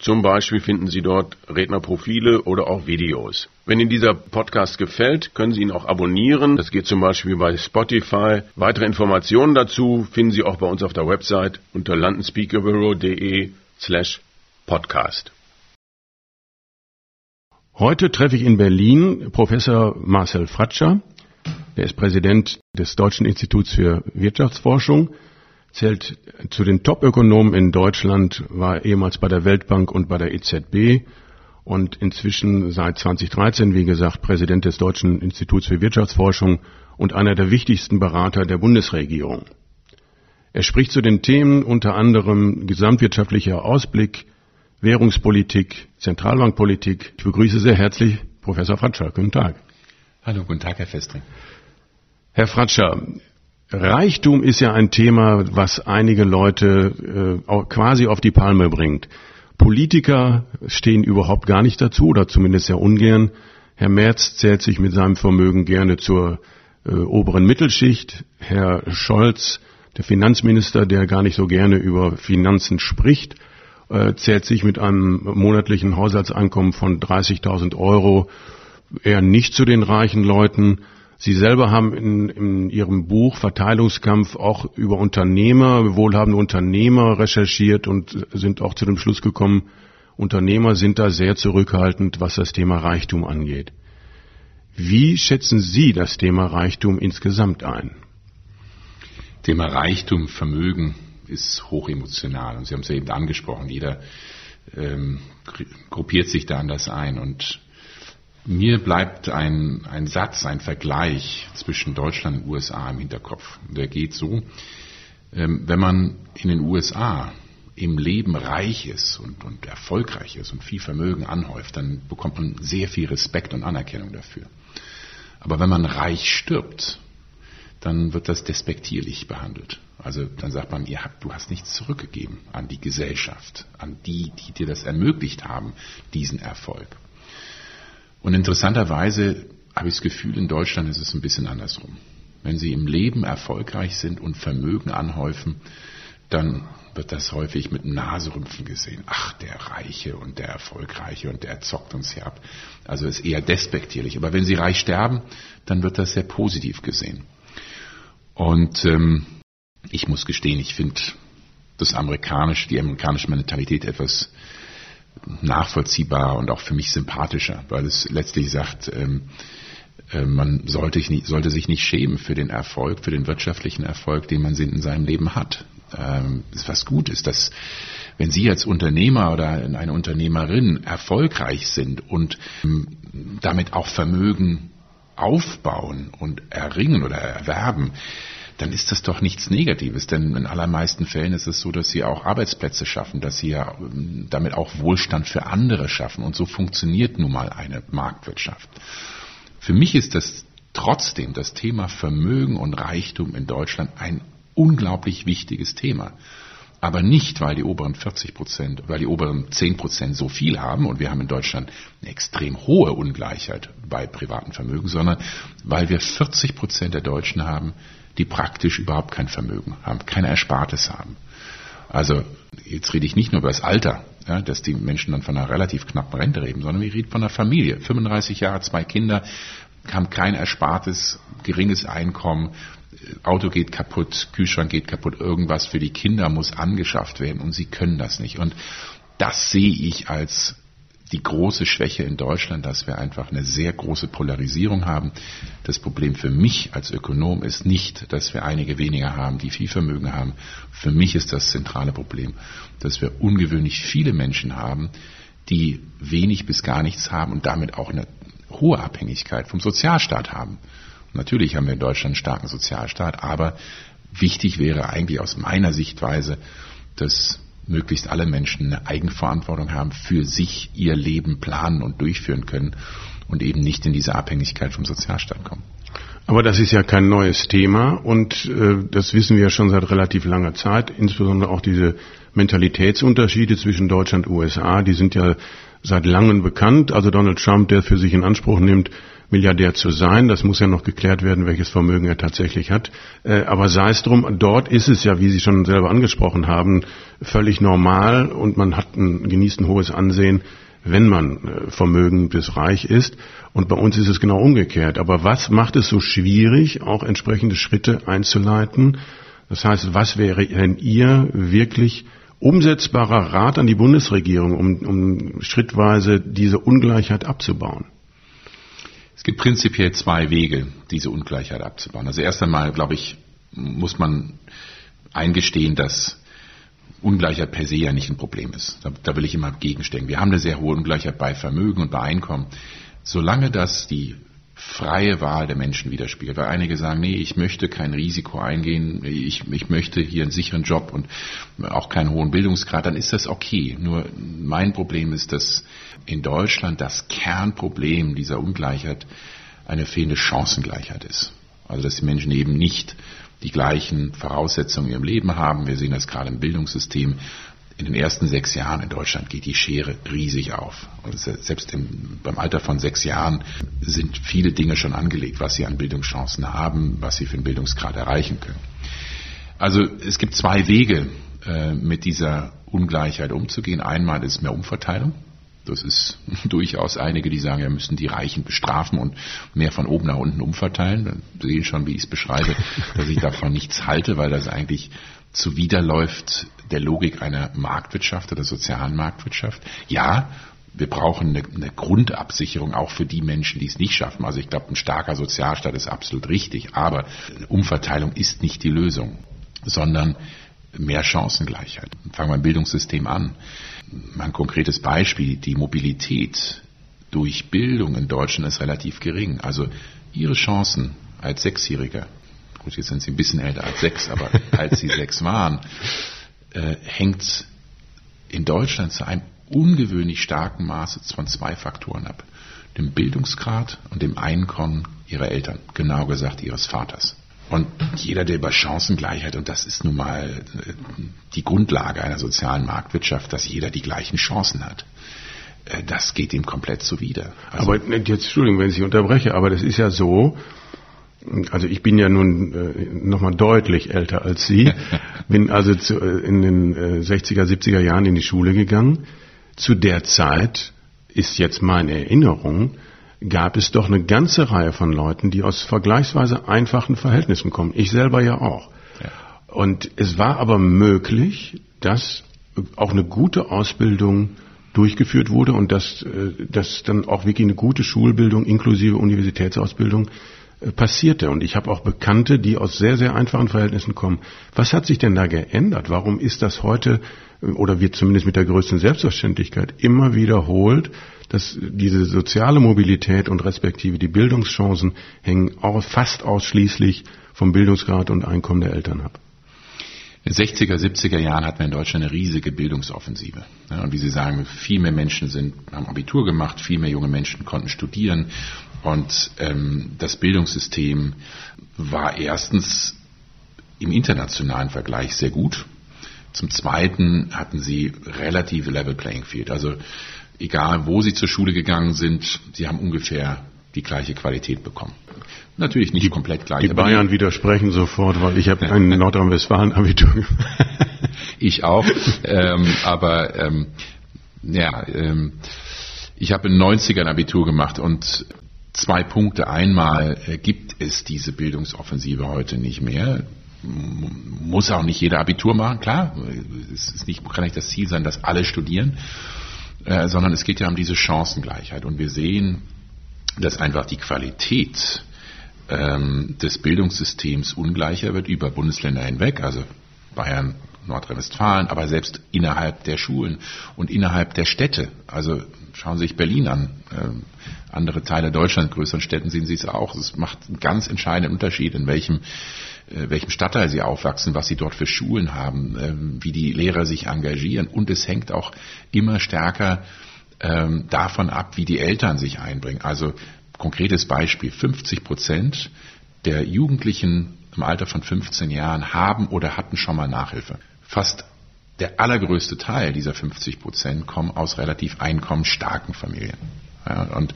Zum Beispiel finden Sie dort Rednerprofile oder auch Videos. Wenn Ihnen dieser Podcast gefällt, können Sie ihn auch abonnieren. Das geht zum Beispiel bei Spotify. Weitere Informationen dazu finden Sie auch bei uns auf der Website unter londonspeakerbureau.de slash podcast. Heute treffe ich in Berlin Professor Marcel Fratscher. Er ist Präsident des Deutschen Instituts für Wirtschaftsforschung, zählt zu den Top-Ökonomen in Deutschland, war ehemals bei der Weltbank und bei der EZB und inzwischen seit 2013, wie gesagt, Präsident des Deutschen Instituts für Wirtschaftsforschung und einer der wichtigsten Berater der Bundesregierung. Er spricht zu den Themen unter anderem gesamtwirtschaftlicher Ausblick, Währungspolitik, Zentralbankpolitik. Ich begrüße sehr herzlich Professor Fratscher. Guten Tag. Hallo, guten Tag, Herr Festring. Herr Fratscher, Reichtum ist ja ein Thema, was einige Leute äh, quasi auf die Palme bringt. Politiker stehen überhaupt gar nicht dazu oder zumindest sehr ungern. Herr Merz zählt sich mit seinem Vermögen gerne zur äh, oberen Mittelschicht. Herr Scholz, der Finanzminister, der gar nicht so gerne über Finanzen spricht, äh, zählt sich mit einem monatlichen Haushaltseinkommen von 30.000 Euro eher nicht zu den reichen Leuten. Sie selber haben in, in, Ihrem Buch Verteilungskampf auch über Unternehmer, wohlhabende Unternehmer recherchiert und sind auch zu dem Schluss gekommen, Unternehmer sind da sehr zurückhaltend, was das Thema Reichtum angeht. Wie schätzen Sie das Thema Reichtum insgesamt ein? Thema Reichtum, Vermögen ist hochemotional. Und Sie haben es ja eben angesprochen, jeder ähm, gruppiert sich da anders ein. Und mir bleibt ein, ein Satz, ein Vergleich zwischen Deutschland und USA im Hinterkopf. Der geht so, ähm, wenn man in den USA im Leben reich ist und, und erfolgreich ist und viel Vermögen anhäuft, dann bekommt man sehr viel Respekt und Anerkennung dafür. Aber wenn man reich stirbt, dann wird das despektierlich behandelt. Also dann sagt man, ihr habt, du hast nichts zurückgegeben an die Gesellschaft, an die, die dir das ermöglicht haben, diesen Erfolg. Und interessanterweise habe ich das Gefühl, in Deutschland ist es ein bisschen andersrum. Wenn Sie im Leben erfolgreich sind und Vermögen anhäufen, dann wird das häufig mit Naserümpfen gesehen. Ach, der Reiche und der Erfolgreiche und der zockt uns hier ab. Also ist eher despektierlich. Aber wenn Sie reich sterben, dann wird das sehr positiv gesehen. Und ähm, ich muss gestehen, ich finde das amerikanische, die amerikanische Mentalität etwas nachvollziehbar und auch für mich sympathischer, weil es letztlich sagt, ähm, äh, man sollte, nicht, sollte, sich nicht schämen für den Erfolg, für den wirtschaftlichen Erfolg, den man in seinem Leben hat. Ähm, was gut ist, dass wenn Sie als Unternehmer oder eine Unternehmerin erfolgreich sind und ähm, damit auch Vermögen aufbauen und erringen oder erwerben, dann ist das doch nichts Negatives, denn in allermeisten Fällen ist es so, dass sie auch Arbeitsplätze schaffen, dass sie ja ähm, damit auch Wohlstand für andere schaffen und so funktioniert nun mal eine Marktwirtschaft. Für mich ist das trotzdem das Thema Vermögen und Reichtum in Deutschland ein unglaublich wichtiges Thema. Aber nicht, weil die oberen 40 Prozent, weil die oberen 10 Prozent so viel haben und wir haben in Deutschland eine extrem hohe Ungleichheit bei privaten Vermögen, sondern weil wir 40 Prozent der Deutschen haben, die praktisch überhaupt kein Vermögen haben, keine Erspartes haben. Also jetzt rede ich nicht nur über das Alter, ja, dass die Menschen dann von einer relativ knappen Rente reden, sondern wir reden von einer Familie. 35 Jahre, zwei Kinder, haben kein Erspartes, geringes Einkommen, Auto geht kaputt, Kühlschrank geht kaputt, irgendwas für die Kinder muss angeschafft werden und sie können das nicht. Und das sehe ich als die große Schwäche in Deutschland, dass wir einfach eine sehr große Polarisierung haben. Das Problem für mich als Ökonom ist nicht, dass wir einige weniger haben, die viel Vermögen haben. Für mich ist das zentrale Problem, dass wir ungewöhnlich viele Menschen haben, die wenig bis gar nichts haben und damit auch eine hohe Abhängigkeit vom Sozialstaat haben. Natürlich haben wir in Deutschland einen starken Sozialstaat, aber wichtig wäre eigentlich aus meiner Sichtweise, dass möglichst alle Menschen eine Eigenverantwortung haben, für sich ihr Leben planen und durchführen können und eben nicht in diese Abhängigkeit vom Sozialstaat kommen. Aber das ist ja kein neues Thema und äh, das wissen wir schon seit relativ langer Zeit. Insbesondere auch diese Mentalitätsunterschiede zwischen Deutschland und USA, die sind ja seit langem bekannt. Also Donald Trump, der für sich in Anspruch nimmt, Milliardär zu sein. Das muss ja noch geklärt werden, welches Vermögen er tatsächlich hat. Äh, aber sei es drum, dort ist es ja, wie Sie schon selber angesprochen haben, völlig normal und man hat ein, genießt ein hohes Ansehen, wenn man äh, vermögend reich ist. Und bei uns ist es genau umgekehrt. Aber was macht es so schwierig, auch entsprechende Schritte einzuleiten? Das heißt, was wäre denn Ihr wirklich umsetzbarer Rat an die Bundesregierung, um, um schrittweise diese Ungleichheit abzubauen? Es gibt prinzipiell zwei Wege, diese Ungleichheit abzubauen. Also erst einmal, glaube ich, muss man eingestehen, dass Ungleichheit per se ja nicht ein Problem ist. Da, da will ich immer gegenstellen. Wir haben eine sehr hohe Ungleichheit bei Vermögen und bei Einkommen. Solange das die freie Wahl der Menschen widerspiegelt. Weil einige sagen, nee, ich möchte kein Risiko eingehen, ich, ich möchte hier einen sicheren Job und auch keinen hohen Bildungsgrad, dann ist das okay. Nur mein Problem ist, dass in Deutschland das Kernproblem dieser Ungleichheit eine fehlende Chancengleichheit ist. Also dass die Menschen eben nicht die gleichen Voraussetzungen ihrem Leben haben. Wir sehen das gerade im Bildungssystem in den ersten sechs Jahren in Deutschland geht die Schere riesig auf. Und selbst im, beim Alter von sechs Jahren sind viele Dinge schon angelegt, was sie an Bildungschancen haben, was sie für einen Bildungsgrad erreichen können. Also es gibt zwei Wege, äh, mit dieser Ungleichheit umzugehen. Einmal ist mehr Umverteilung. Das ist durchaus einige, die sagen, wir müssen die Reichen bestrafen und mehr von oben nach unten umverteilen. Dann sehen schon, wie ich es beschreibe, dass ich davon nichts halte, weil das eigentlich zuwiderläuft der Logik einer Marktwirtschaft oder sozialen Marktwirtschaft. Ja, wir brauchen eine, eine, Grundabsicherung auch für die Menschen, die es nicht schaffen. Also ich glaube, ein starker Sozialstaat ist absolut richtig, aber Umverteilung ist nicht die Lösung, sondern mehr Chancengleichheit. Fangen wir im Bildungssystem an. Mal ein konkretes Beispiel, die Mobilität durch Bildung in Deutschland ist relativ gering. Also Ihre Chancen als Sechsjähriger gut, jetzt sind sie ein bisschen älter als sechs, aber als sie sechs waren, äh, hängt in Deutschland zu einem ungewöhnlich starken Maße von zwei Faktoren ab. Dem Bildungsgrad und dem Einkommen ihrer Eltern, genau gesagt ihres Vaters. Und jeder, der über Chancengleichheit, und das ist nun mal äh, die Grundlage einer sozialen Marktwirtschaft, dass jeder die gleichen Chancen hat, äh, das geht ihm komplett zuwider. Also aber jetzt, Entschuldigung, wenn ich Sie unterbreche, aber das ist ja so, also ich bin ja nun äh, nochmal deutlich älter als Sie, bin also zu, äh, in den äh, 60er, 70er Jahren in die Schule gegangen. Zu der Zeit ist jetzt meine Erinnerung, gab es doch eine ganze Reihe von Leuten, die aus vergleichsweise einfachen Verhältnissen kommen. Ich selber ja auch. Ja. Und es war aber möglich, dass auch eine gute Ausbildung durchgeführt wurde und dass, äh, dass dann auch wirklich eine gute Schulbildung inklusive Universitätsausbildung passierte. Und ich habe auch Bekannte, die aus sehr, sehr einfachen Verhältnissen kommen. Was hat sich denn da geändert? Warum ist das heute äh, oder wird zumindest mit der größten Selbstverständlichkeit immer wiederholt, dass diese soziale Mobilität und respektive die Bildungschancen hängen auch fast ausschließlich vom Bildungsgrad und Einkommen der Eltern ab? In den 60er, 70er Jahren hatten wir in Deutschland eine riesige Bildungsoffensive. und wie Sie sagen, viel mehr Menschen sind, haben Abitur gemacht, viel mehr junge Menschen konnten studieren. Und ähm, das Bildungssystem war erstens im internationalen Vergleich sehr gut. Zum Zweiten hatten sie relative Level Playing Field. Also egal, wo sie zur Schule gegangen sind, sie haben ungefähr die gleiche Qualität bekommen. Natürlich nicht die, komplett gleich. Die Bayern die widersprechen sofort, weil ich habe ein Nordrhein-Westfalen-Abitur gemacht. ich auch, ähm, aber ähm, ja, ähm, ich habe in den 90ern Abitur gemacht und zwei Punkte. Einmal äh, gibt es diese Bildungsoffensive heute nicht mehr. Muss auch nicht jeder Abitur machen, klar. Es ist nicht, kann nicht das Ziel sein, dass alle studieren, äh, sondern es geht ja um diese Chancengleichheit. Und wir sehen, dass einfach die Qualität ähm, des Bildungssystems ungleicher wird über Bundesländer hinweg. Also Bayern Nordrhein-Westfalen, aber selbst innerhalb der Schulen und innerhalb der Städte. Also schauen Sie sich Berlin an. Ähm, andere Teile Deutschlands, größeren Städten sehen Sie es auch. Es macht einen ganz entscheidenden Unterschied, in welchem äh, welchem Stadtteil sie aufwachsen, was sie dort für Schulen haben, ähm, wie die Lehrer sich engagieren. Und es hängt auch immer stärker ähm, davon ab, wie die Eltern sich einbringen. Also konkretes Beispiel, 50 Prozent der Jugendlichen im Alter von 15 Jahren haben oder hatten schon mal Nachhilfe. Fast der allergrößte Teil dieser 50 Prozent kommen aus relativ einkommensstarken Familien. Ja, und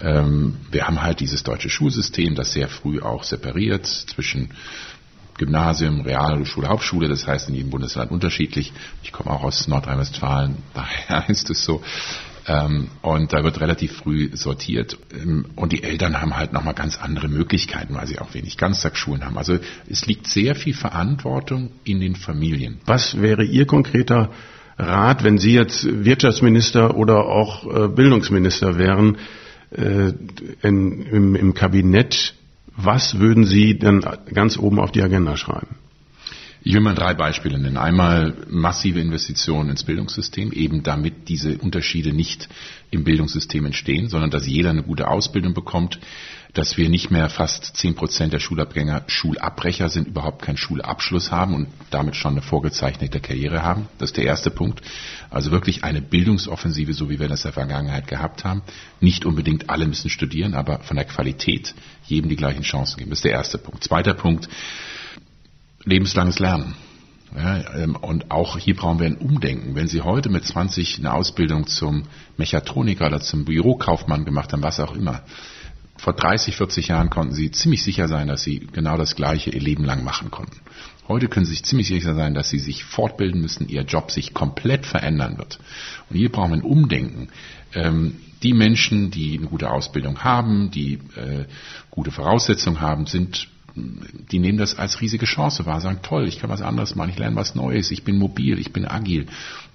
ähm, wir haben halt dieses deutsche Schulsystem, das sehr früh auch separiert zwischen Gymnasium, Realschule, Hauptschule, das heißt in jedem Bundesland unterschiedlich. Ich komme auch aus Nordrhein-Westfalen, daher ist es so. Ähm, und da wird relativ früh sortiert. Ähm, und die Eltern haben halt nochmal ganz andere Möglichkeiten, weil sie auch wenig Ganztagsschulen haben. Also es liegt sehr viel Verantwortung in den Familien. Was wäre Ihr konkreter Rat, wenn Sie jetzt Wirtschaftsminister oder auch äh, Bildungsminister wären äh, in, im, im Kabinett? Was würden Sie dann ganz oben auf die Agenda schreiben? Ich will mal drei Beispiele nennen. Einmal massive Investitionen ins Bildungssystem, eben damit diese Unterschiede nicht im Bildungssystem entstehen, sondern dass jeder eine gute Ausbildung bekommt, dass wir nicht mehr fast zehn Prozent der Schulabgänger Schulabbrecher sind, überhaupt keinen Schulabschluss haben und damit schon eine vorgezeichnete Karriere haben. Das ist der erste Punkt. Also wirklich eine Bildungsoffensive, so wie wir das in der Vergangenheit gehabt haben. Nicht unbedingt alle müssen studieren, aber von der Qualität jedem die gleichen Chancen geben. Das ist der erste Punkt. Zweiter Punkt lebenslanges Lernen. Ja, ähm, und auch hier brauchen wir ein Umdenken. Wenn Sie heute mit 20 eine Ausbildung zum Mechatroniker oder zum Bürokaufmann gemacht haben, was auch immer, vor 30, 40 Jahren konnten Sie ziemlich sicher sein, dass Sie genau das Gleiche Ihr Leben lang machen konnten. Heute können Sie sich ziemlich sicher sein, dass Sie sich fortbilden müssen, Ihr Job sich komplett verändern wird. Und hier brauchen wir ein Umdenken. Ähm, die Menschen, die eine gute Ausbildung haben, die äh, gute Voraussetzungen haben, sind die nehmen das als riesige Chance wahr, sagen, toll, ich kann was anderes machen, ich lerne was Neues, ich bin mobil, ich bin agil,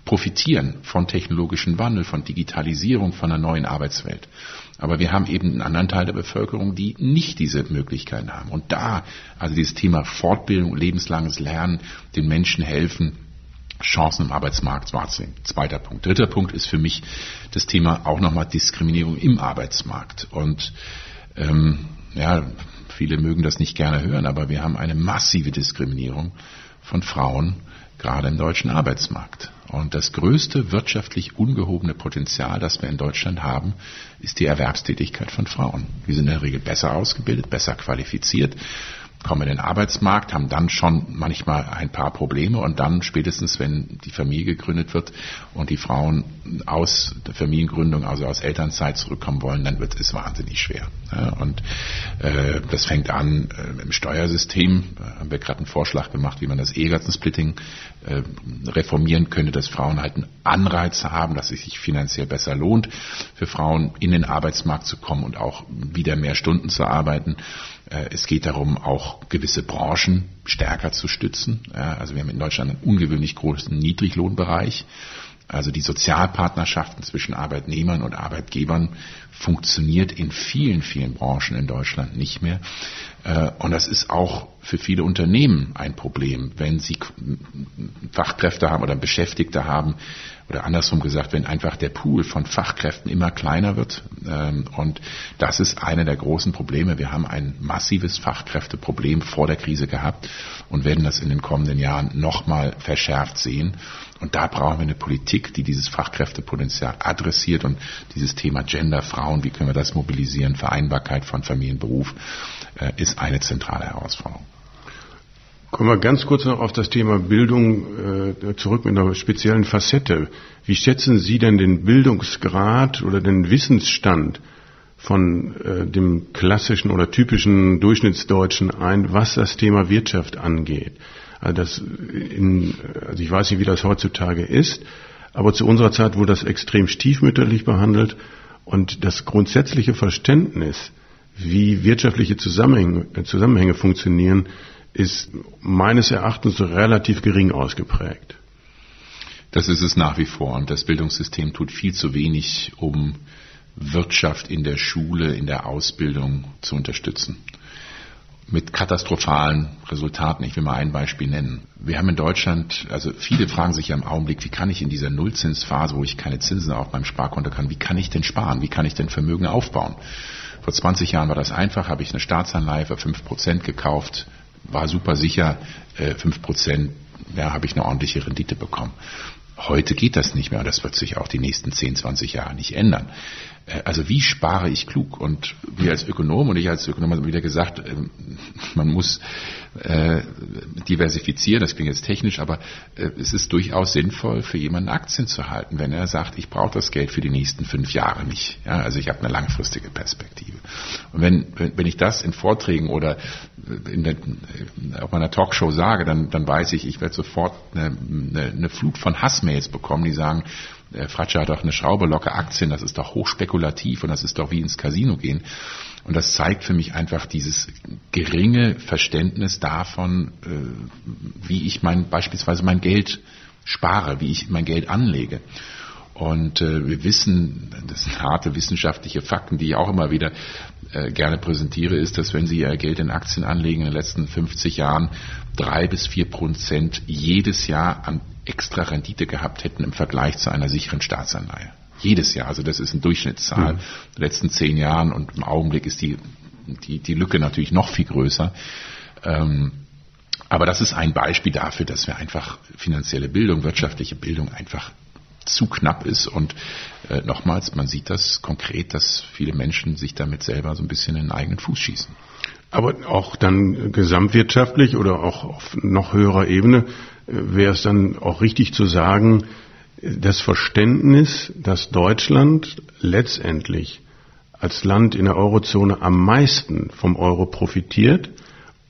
profitieren von technologischen Wandel, von Digitalisierung, von einer neuen Arbeitswelt. Aber wir haben eben einen anderen Teil der Bevölkerung, die nicht diese Möglichkeiten haben. Und da, also dieses Thema Fortbildung, lebenslanges Lernen, den Menschen helfen, Chancen im Arbeitsmarkt wahrzunehmen. Zweiter Punkt. Dritter Punkt ist für mich das Thema auch nochmal Diskriminierung im Arbeitsmarkt. Und ähm, ja, Viele mögen das nicht gerne hören, aber wir haben eine massive Diskriminierung von Frauen, gerade im deutschen Arbeitsmarkt. Und das größte wirtschaftlich ungehobene Potenzial, das wir in Deutschland haben, ist die Erwerbstätigkeit von Frauen. Die sind in der Regel besser ausgebildet, besser qualifiziert kommen in den Arbeitsmarkt, haben dann schon manchmal ein paar Probleme und dann spätestens, wenn die Familie gegründet wird und die Frauen aus der Familiengründung, also aus Elternzeit zurückkommen wollen, dann wird es wahnsinnig schwer. und äh, das fängt an äh, im Steuersystem. Da haben wir gerade einen Vorschlag gemacht, wie man das Ehegattensplitting äh, reformieren könnte, dass Frauen halt einen Anreiz haben, dass es sich finanziell besser lohnt, für Frauen in den Arbeitsmarkt zu kommen und auch wieder mehr Stunden zu arbeiten. Äh, es geht darum, auch gewisse Branchen stärker zu stützen. Also wir haben in Deutschland einen ungewöhnlich großen Niedriglohnbereich. Also die Sozialpartnerschaften zwischen Arbeitnehmern und Arbeitgebern funktioniert in vielen, vielen Branchen in Deutschland nicht mehr. Äh, und das ist auch für viele Unternehmen ein Problem, wenn sie Fachkräfte haben oder Beschäftigte haben, oder andersrum gesagt, wenn einfach der Pool von Fachkräften immer kleiner wird. Ähm, und das ist eine der großen Probleme. Wir haben ein massives Fachkräfteproblem vor der Krise gehabt und werden das in den kommenden Jahren nochmal verschärft sehen. Und da brauchen wir eine Politik, die dieses Fachkräftepotenzial adressiert und dieses Thema Gender, Frauen, wie können wir das mobilisieren, Vereinbarkeit von Familienberuf, äh, ist eine zentrale Herausforderung. Kommen wir ganz kurz noch auf das Thema Bildung äh, zurück mit einer speziellen Facette. Wie schätzen Sie denn den Bildungsgrad oder den Wissensstand von äh, dem klassischen oder typischen Durchschnittsdeutschen ein, was das Thema Wirtschaft angeht? Also, das in, also ich weiß nicht, wie das heutzutage ist, aber zu unserer Zeit wurde das extrem stiefmütterlich behandelt und das grundsätzliche Verständnis, wie wirtschaftliche Zusammenhänge, Zusammenhänge funktionieren, ist meines Erachtens relativ gering ausgeprägt. Das ist es nach wie vor. Und das Bildungssystem tut viel zu wenig, um Wirtschaft in der Schule, in der Ausbildung zu unterstützen. Mit katastrophalen Resultaten. Ich will mal ein Beispiel nennen. Wir haben in Deutschland, also viele fragen sich ja im Augenblick, wie kann ich in dieser Nullzinsphase, wo ich keine Zinsen auf meinem Sparkonto kann, wie kann ich denn sparen? Wie kann ich denn Vermögen aufbauen? Vor 20 Jahren war das einfach, habe ich eine Staatsanleihe für 5% gekauft, war super sicher, äh, fünf Prozent, ja, habe ich eine ordentliche Rendite bekommen. Heute geht das nicht mehr und das wird sich auch die nächsten 10, 20 Jahre nicht ändern. Äh, also wie spare ich klug? Und wir als Ökonom und ich als Ökonom haben wieder gesagt, ähm, man muss äh, diversifizieren, das klingt jetzt technisch, aber äh, es ist durchaus sinnvoll für jemanden Aktien zu halten, wenn er sagt, ich brauche das Geld für die nächsten fünf Jahre nicht. Ja, also ich habe eine langfristige Perspektive. Und wenn, wenn ich das in Vorträgen oder in der, auf meiner Talkshow sage, dann, dann weiß ich, ich werde sofort eine, eine, eine Flut von Hassmails bekommen, die sagen, der Fratscher hat doch eine Schraube locker Aktien, das ist doch hochspekulativ und das ist doch wie ins Casino gehen. Und das zeigt für mich einfach dieses geringe Verständnis davon, äh, wie ich mein, beispielsweise mein Geld spare, wie ich mein Geld anlege. Und äh, wir wissen, das sind harte wissenschaftliche Fakten, die ich auch immer wieder äh, gerne präsentiere, ist, dass wenn Sie Ihr Geld in Aktien anlegen in den letzten 50 Jahren drei bis vier Prozent jedes Jahr an extra Rendite gehabt hätten im Vergleich zu einer sicheren Staatsanleihe. Jedes Jahr, also das ist eine Durchschnittszahl. Mhm. In den letzten zehn Jahren und im Augenblick ist die, die, die Lücke natürlich noch viel größer. Ähm, aber das ist ein Beispiel dafür, dass wir einfach finanzielle Bildung, wirtschaftliche Bildung einfach zu knapp ist. Und äh, nochmals, man sieht das konkret, dass viele Menschen sich damit selber so ein bisschen in den eigenen Fuß schießen. Aber auch dann gesamtwirtschaftlich oder auch auf noch höherer Ebene wäre es dann auch richtig zu sagen, das Verständnis, dass Deutschland letztendlich als Land in der Eurozone am meisten vom Euro profitiert,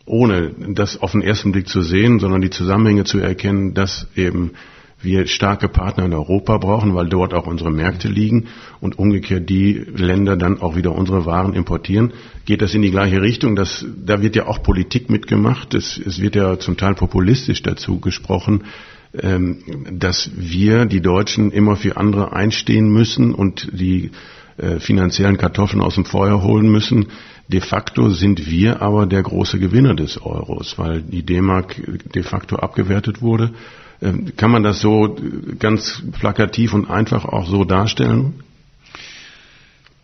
ohne das auf den ersten Blick zu sehen, sondern die Zusammenhänge zu erkennen, dass eben wir starke Partner in Europa brauchen, weil dort auch unsere Märkte liegen und umgekehrt die Länder dann auch wieder unsere Waren importieren. Geht das in die gleiche Richtung? Das, da wird ja auch Politik mitgemacht. Es, es wird ja zum Teil populistisch dazu gesprochen, ähm, dass wir, die Deutschen, immer für andere einstehen müssen und die äh, finanziellen Kartoffeln aus dem Feuer holen müssen. De facto sind wir aber der große Gewinner des Euros, weil die D-Mark de facto abgewertet wurde kann man das so ganz plakativ und einfach auch so darstellen?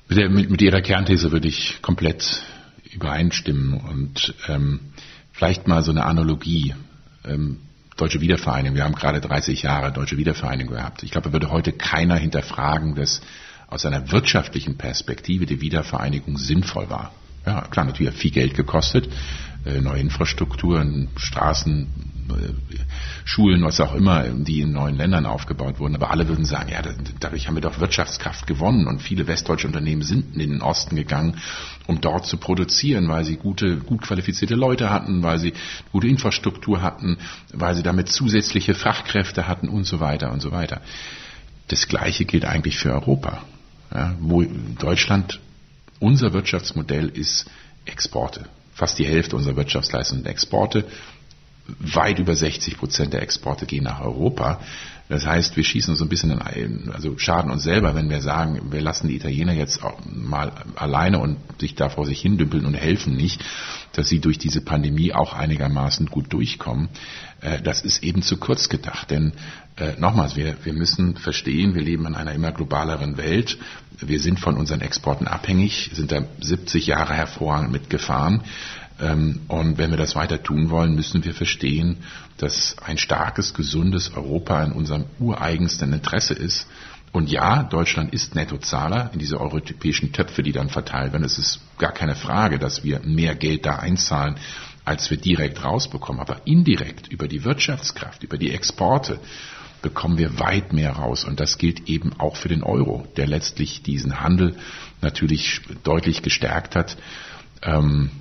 Mit, mit Ihrer Kernthese würde ich komplett übereinstimmen und ähm, vielleicht mal so eine Analogie. Ähm, Deutsche Wiedervereinigung, wir haben gerade 30 Jahre Deutsche Wiedervereinigung gehabt. Ich glaube, würde heute keiner hinterfragen, dass aus einer wirtschaftlichen Perspektive die Wiedervereinigung sinnvoll war. Ja, klar, natürlich hat viel Geld gekostet, neue Infrastrukturen, Straßen, äh, Schulen, was auch immer, die in neuen Ländern aufgebaut wurden. Aber alle würden sagen, ja, dadurch haben wir doch Wirtschaftskraft gewonnen und viele westdeutsche Unternehmen sind in den Osten gegangen, um dort zu produzieren, weil sie gute, gut qualifizierte Leute hatten, weil sie gute Infrastruktur hatten, weil sie damit zusätzliche Fachkräfte hatten und so weiter und so weiter. Das Gleiche gilt eigentlich für Europa, ja, wo Deutschland, unser Wirtschaftsmodell ist Exporte. Fast die Hälfte unserer Wirtschaftsleistung sind Exporte weit über 60 Prozent der Exporte gehen nach Europa. Das heißt, wir schießen uns ein bisschen in, also schaden uns selber, wenn wir sagen, wir lassen die Italiener jetzt auch mal alleine und sich da vor sich hindümpeln und helfen nicht, dass sie durch diese Pandemie auch einigermaßen gut durchkommen. Äh, das ist eben zu kurz gedacht, denn äh, nochmals, wir, wir müssen verstehen, wir leben in einer immer globaleren Welt. Wir sind von unseren Exporten abhängig, sind da 70 Jahre hervorragend mitgefahren. Ähm, und wenn wir das weiter tun wollen, müssen wir verstehen, dass ein starkes, gesundes Europa in unserem ureigensten Interesse ist. Und ja, Deutschland ist Nettozahler in diese europäischen Töpfe, die dann verteilt werden. Es ist gar keine Frage, dass wir mehr Geld da einzahlen, als wir direkt rausbekommen. Aber indirekt über die Wirtschaftskraft, über die Exporte bekommen wir weit mehr raus. Und das gilt eben auch für den Euro, der letztlich diesen Handel natürlich deutlich gestärkt hat. Ähm,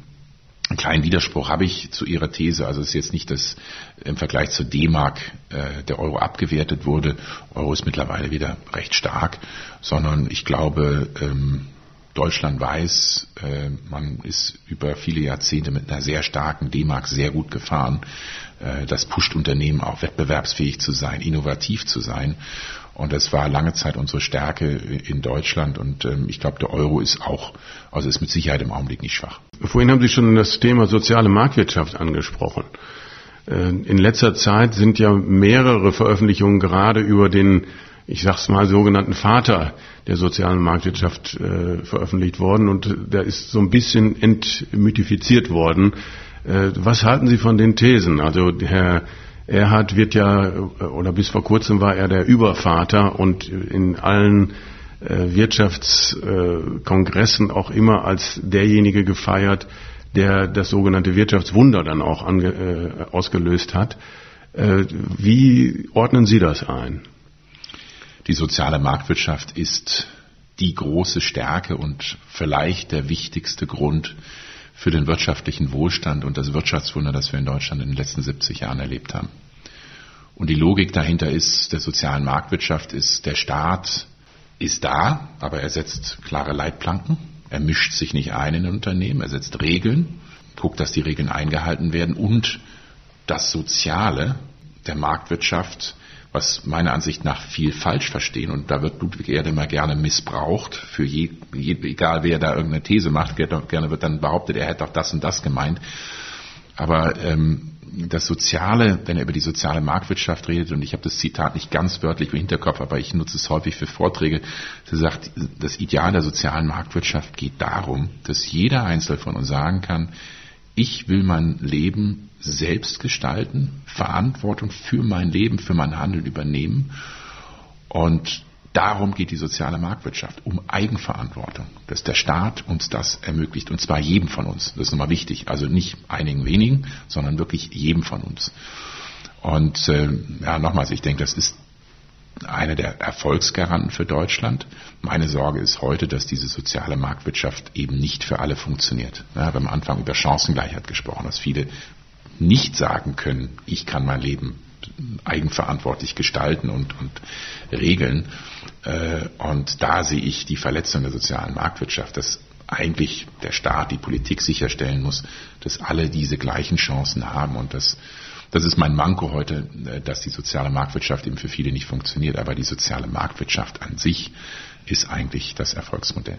einen kleinen Widerspruch habe ich zu Ihrer These. Also es ist jetzt nicht, dass im Vergleich zur D-Mark äh, der Euro abgewertet wurde. Euro ist mittlerweile wieder recht stark, sondern ich glaube, ähm, Deutschland weiß, äh, man ist über viele Jahrzehnte mit einer sehr starken D-Mark sehr gut gefahren. Äh, das pusht Unternehmen auch wettbewerbsfähig zu sein, innovativ zu sein. Und das war lange Zeit unsere Stärke in Deutschland. Und ähm, ich glaube, der Euro ist auch, also ist mit Sicherheit im Augenblick nicht schwach. Vorhin haben Sie schon das Thema soziale Marktwirtschaft angesprochen. Äh, in letzter Zeit sind ja mehrere Veröffentlichungen gerade über den, ich sag's mal, sogenannten Vater der sozialen Marktwirtschaft äh, veröffentlicht worden. Und da ist so ein bisschen entmythifiziert worden, Äh, was halten Sie von den Thesen? Also Herr Erhard wird ja, oder bis vor kurzem war er der Übervater und in allen äh, Wirtschaftskongressen auch immer als derjenige gefeiert, der das sogenannte Wirtschaftswunder dann auch ange, äh, ausgelöst hat. Äh, wie ordnen Sie das ein? Die soziale Marktwirtschaft ist die große Stärke und vielleicht der wichtigste Grund für den wirtschaftlichen Wohlstand und das Wirtschaftswunder, das wir in Deutschland in den letzten 70 Jahren erlebt haben. Und die Logik dahinter ist, der sozialen Marktwirtschaft ist, der Staat ist da, aber er setzt klare Leitplanken. Er mischt sich nicht ein in ein Unternehmen, er setzt Regeln, guckt, dass die Regeln eingehalten werden und das Soziale der Marktwirtschaft, was meiner Ansicht nach viel falsch verstehen. Und da wird Ludwig Erde immer gerne missbraucht. Für je, je, egal wer da irgendeine These macht, gerne wird dann behauptet, er hätte auch das und das gemeint. Aber ähm, das Soziale, wenn er über die soziale Marktwirtschaft redet, und ich habe das Zitat nicht ganz wörtlich im Hinterkopf, aber ich nutze es häufig für Vorträge, er sagt, das Ideal der sozialen Marktwirtschaft geht darum, dass jeder Einzelne von uns sagen kann, ich will mein Leben selbst gestalten, Verantwortung für mein Leben, für mein Handeln übernehmen und Darum geht die soziale Marktwirtschaft, um Eigenverantwortung, dass der Staat uns das ermöglicht, und zwar jedem von uns. Das ist nochmal wichtig, also nicht einigen wenigen, sondern wirklich jedem von uns. Und äh, ja, nochmals, ich denke, das ist einer der Erfolgsgaranten für Deutschland. Meine Sorge ist heute, dass diese soziale Marktwirtschaft eben nicht für alle funktioniert. Ja, wir haben am Anfang über Chancengleichheit gesprochen, dass viele nicht sagen können, ich kann mein Leben eigenverantwortlich gestalten und, und regeln. Äh, und da sehe ich die Verletzung der sozialen Marktwirtschaft, dass eigentlich der Staat, die Politik sicherstellen muss, dass alle diese gleichen Chancen haben. Und das, das ist mein Manko heute, äh, dass die soziale Marktwirtschaft eben für viele nicht funktioniert. Aber die soziale Marktwirtschaft an sich ist eigentlich das Erfolgsmodell.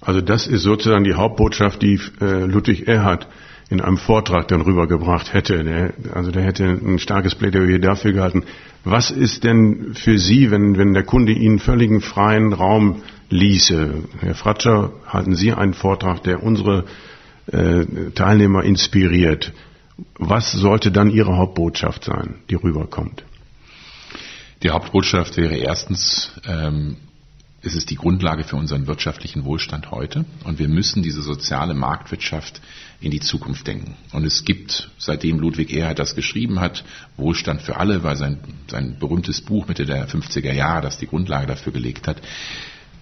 Also das ist sozusagen die Hauptbotschaft, die äh, Ludwig Erhard in einem Vortrag dann rübergebracht hätte. Der, also der hätte ein starkes Plädoyer dafür gehalten. Was ist denn für Sie, wenn, wenn der Kunde Ihnen völligen freien Raum ließe? Herr Fratscher, halten Sie einen Vortrag, der unsere äh, Teilnehmer inspiriert. Was sollte dann Ihre Hauptbotschaft sein, die rüberkommt? Die Hauptbotschaft wäre erstens, ähm, es ist die Grundlage für unseren wirtschaftlichen Wohlstand heute und wir müssen diese soziale Marktwirtschaft in die Zukunft denken. Und es gibt, seitdem Ludwig Erhard das geschrieben hat, Wohlstand für alle, weil sein, sein berühmtes Buch Mitte der 50er Jahre, das die Grundlage dafür gelegt hat,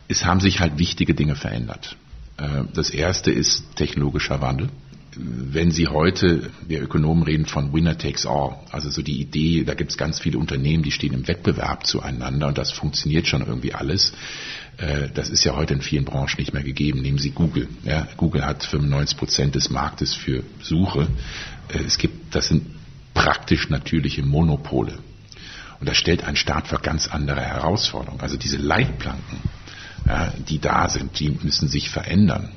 es haben sich halt wichtige Dinge verändert. Äh, das erste ist technologischer Wandel wenn Sie heute, wir Ökonomen reden von Winner takes all, also so die Idee, da gibt es ganz viele Unternehmen, die stehen im Wettbewerb zueinander und das funktioniert schon irgendwie alles. Äh, das ist ja heute in vielen Branchen nicht mehr gegeben. Nehmen Sie Google. Ja, Google hat 95 Prozent des Marktes für Suche. Äh, es gibt, das sind praktisch natürliche Monopole. Und das stellt einen Staat vor ganz andere Herausforderungen. Also diese Leitplanken, ja, die da sind, die müssen sich verändern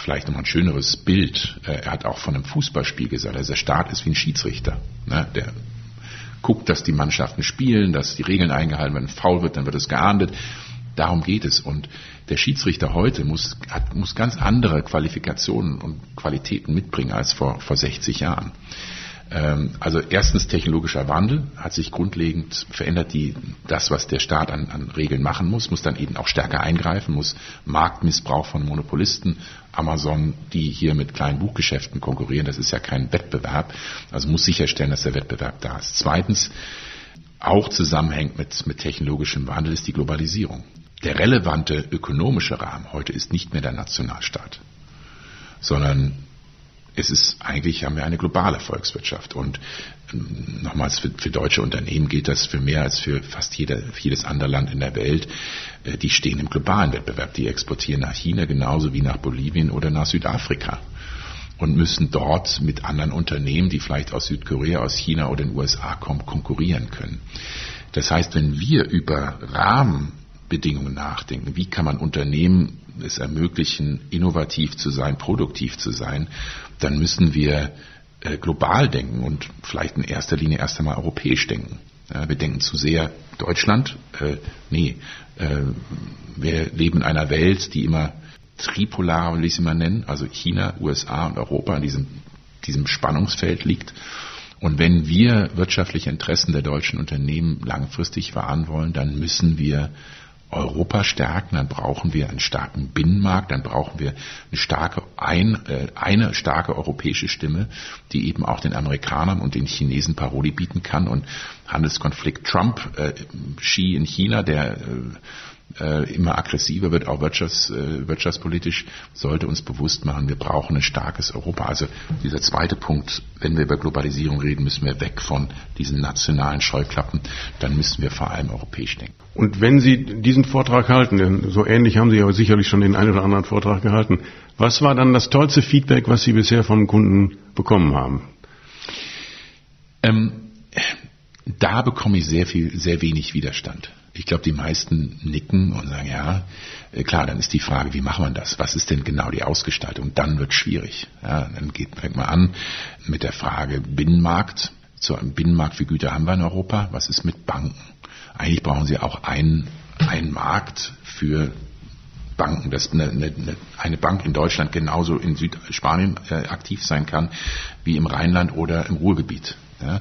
vielleicht noch ein schöneres Bild. Äh, er hat auch von einem Fußballspiel gesagt, also der Staat ist wie ein Schiedsrichter. Ne? Der guckt, dass die Mannschaften spielen, dass die Regeln eingehalten werden. Wenn faul wird, dann wird es geahndet. Darum geht es. Und der Schiedsrichter heute muss, hat, muss ganz andere Qualifikationen und Qualitäten mitbringen als vor, vor 60 Jahren. Ähm, also erstens technologischer Wandel hat sich grundlegend verändert, die, das, was der Staat an, an, Regeln machen muss, muss dann eben auch stärker eingreifen, muss Marktmissbrauch von Monopolisten, Amazon, die hier mit kleinen Buchgeschäften konkurrieren, das ist ja kein Wettbewerb, also muss sicherstellen, dass der Wettbewerb da ist. Zweitens, auch zusammenhängt mit, mit technologischem Wandel ist die Globalisierung. Der relevante ökonomische Rahmen heute ist nicht mehr der Nationalstaat, sondern es ist eigentlich, haben wir eine globale Volkswirtschaft. Und ähm, nochmals, für, für, deutsche Unternehmen gilt das für mehr als für fast jeder, jedes andere Land in der Welt. Äh, die stehen im globalen Wettbewerb. Die exportieren nach China genauso wie nach Bolivien oder nach Südafrika und müssen dort mit anderen Unternehmen, die vielleicht aus Südkorea, aus China oder den USA kommen, konkurrieren können. Das heißt, wenn wir über Rahmenbedingungen nachdenken, wie kann man Unternehmen es ermöglichen, innovativ zu sein, produktiv zu sein, dann müssen wir äh, global denken und vielleicht in erster Linie erst einmal europäisch denken. Wir denken zu sehr Deutschland. Äh, nee, äh, wir leben in einer Welt, die immer tripolar, will ich sie mal nennen, also China, USA und Europa, die sind, diesem Spannungsfeld liegt. Und wenn wir wirtschaftliche Interessen der deutschen Unternehmen langfristig wahren wollen, dann müssen wir Europa stärken, dann brauchen wir einen starken Binnenmarkt, dann brauchen wir eine starke, ein, äh, eine starke europäische Stimme, die eben auch den Amerikanern und den Chinesen Paroli bieten kann. Und Handelskonflikt Trump, äh, Xi in China, der äh, immer aggressiver wird, auch wirtschafts, äh, wirtschaftspolitisch, sollte uns bewusst machen, wir brauchen ein starkes Europa. Also dieser zweite Punkt, wenn wir über Globalisierung reden, müssen wir weg von diesen nationalen Scheuklappen, dann müssen wir vor allem europäisch denken. Und wenn Sie diesen Vortrag halten, denn so ähnlich haben Sie aber sicherlich schon den einen oder anderen Vortrag gehalten, was war dann das tollste Feedback, was Sie bisher vom Kunden bekommen haben? Ähm, da bekomme ich sehr viel, sehr wenig Widerstand. Ich glaube, die meisten nicken und sagen, ja, äh, klar, dann ist die Frage, wie macht man das? Was ist denn genau die Ausgestaltung? Dann wird schwierig. Ja, dann geht, fängt man an mit der Frage Binnenmarkt. So ein Binnenmarkt für Güter haben wir in Europa. Was ist mit Banken? Eigentlich brauchen sie auch einen, einen Markt für Banken, dass eine, eine, eine, Bank in Deutschland genauso in Südspanien äh, aktiv sein kann wie im Rheinland oder im Ruhrgebiet. Ja,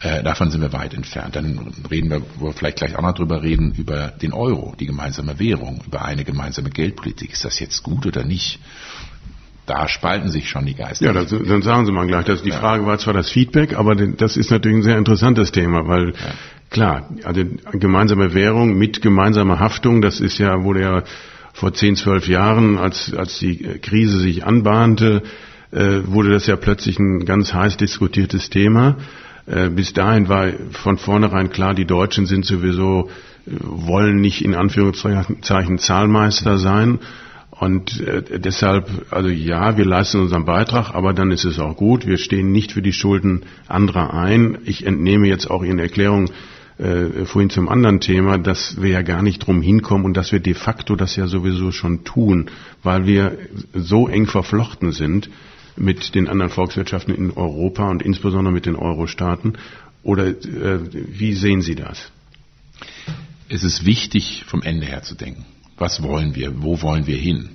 äh, davon sind wir weit entfernt. Dann reden wir, wo wir vielleicht gleich auch noch drüber reden, über den Euro, die gemeinsame Währung, über eine gemeinsame Geldpolitik. Ist das jetzt gut oder nicht? Da spalten sich schon die Geister. Ja, das, dann sagen Sie mal gleich. Das, die ja. Frage war zwar das Feedback, aber das ist natürlich ein sehr interessantes Thema, weil ja. klar, also gemeinsame Währung mit gemeinsamer Haftung, das ist ja, wurde ja vor zehn, zwölf Jahren, als, als die Krise sich anbahnte, wurde das ja plötzlich ein ganz heiß diskutiertes Thema. Äh, bis dahin war von vornherein klar, die Deutschen sind sowieso, äh, wollen nicht in Anführungszeichen Zahlmeister sein. Und äh, deshalb, also ja, wir leisten unseren Beitrag, aber dann ist es auch gut. Wir stehen nicht für die Schulden anderer ein. Ich entnehme jetzt auch Ihren Erklärungen äh, vorhin zum anderen Thema, dass wir ja gar nicht drum hinkommen und dass wir de facto das ja sowieso schon tun, weil wir so eng verflochten sind mit den anderen Volkswirtschaften in Europa und insbesondere mit den Euro-Staaten? Oder äh, wie sehen Sie das? Es ist wichtig, vom Ende her zu denken. Was wollen wir? Wo wollen wir hin?